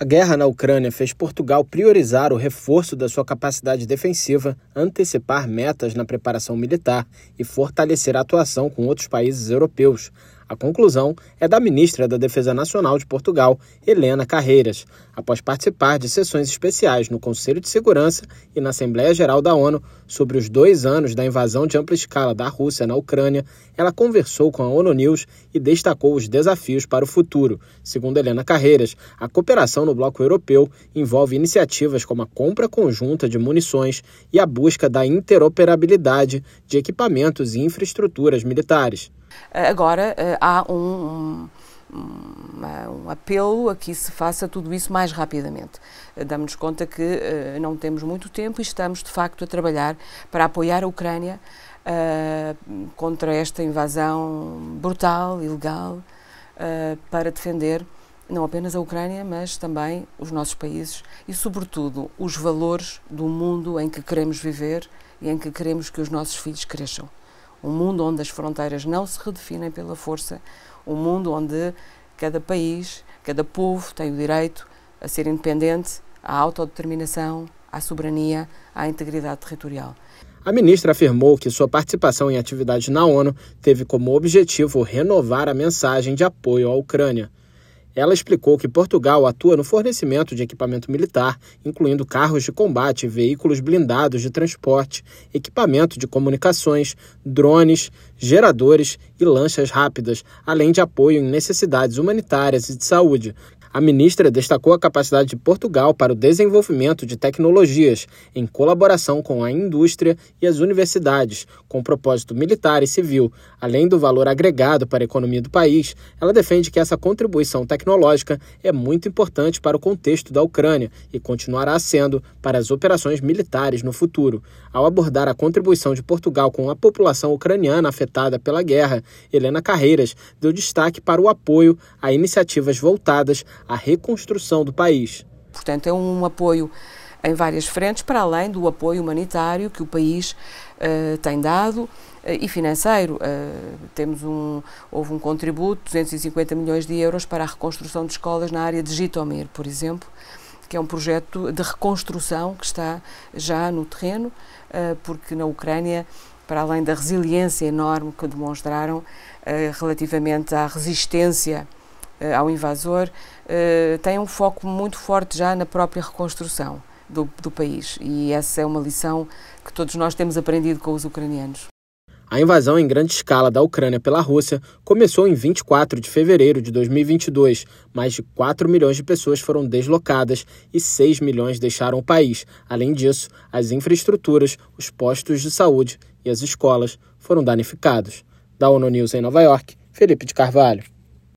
A guerra na Ucrânia fez Portugal priorizar o reforço da sua capacidade defensiva, antecipar metas na preparação militar e fortalecer a atuação com outros países europeus, a conclusão é da ministra da Defesa Nacional de Portugal, Helena Carreiras, após participar de sessões especiais no Conselho de Segurança e na Assembleia Geral da ONU sobre os dois anos da invasão de ampla escala da Rússia na Ucrânia. Ela conversou com a ONU News e destacou os desafios para o futuro. Segundo Helena Carreiras, a cooperação no bloco europeu envolve iniciativas como a compra conjunta de munições e a busca da interoperabilidade de equipamentos e infraestruturas militares. Agora eh, há um, um, um, apelo a que se faça tudo isso mais rapidamente. Eh, damos-nos conta que não temos muito tempo e estamos, de facto, a trabalhar para apoiar a Ucrânia uh, contra esta invasão brutal, ilegal, uh, para defender não apenas a Ucrânia, mas também os nossos países e, sobretudo, os valores do mundo em que queremos viver e em que queremos que os nossos filhos cresçam um mundo onde as fronteiras não se redefinem pela força, um mundo onde cada país, cada povo tem o direito a ser independente, à autodeterminação, à soberania, à integridade territorial. A ministra afirmou que sua participação em atividades na ONU teve como objetivo renovar a mensagem de apoio à Ucrânia. Ela explicou que Portugal atua no fornecimento de equipamento militar, incluindo carros de combate, veículos blindados de transporte, equipamento de comunicações, drones, geradores e lanchas rápidas, além de apoio em necessidades humanitárias e de saúde, a ministra destacou a capacidade de Portugal para o desenvolvimento de tecnologias, em colaboração com a indústria e as universidades, com propósito militar e civil. Além do valor agregado para a economia do país, ela defende que essa contribuição tecnológica é muito importante para o contexto da Ucrânia e continuará sendo para as operações militares no futuro. Ao abordar a contribuição de Portugal com a população ucraniana afetada pela guerra, Helena Carreiras deu destaque para o apoio a iniciativas voltadas à reconstrução do país. Portanto, é um apoio em várias frentes, para além do apoio humanitário que o país uh, tem dado uh, e financeiro. Uh, temos um, houve um contributo, 250 milhões de euros para a reconstrução de escolas na área de Jitomir, por exemplo, que é um projeto de reconstrução que está já no terreno, porque na Ucrânia para além da resiliência enorme que demonstraram relativamente à resistência ao invasor, eh, tem um foco muito forte já na própria reconstrução do, do país. E essa é uma lição que todos nós temos aprendido com os ucranianos. A invasão em grande escala da Ucrânia pela Rússia começou em 24 de fevereiro de 2022. Mais de 4 milhões de pessoas foram deslocadas e 6 milhões deixaram o país. Além disso, as infraestruturas, os postos de saúde e as escolas foram danificados. Da ONU News em Nova York, Felipe de Carvalho.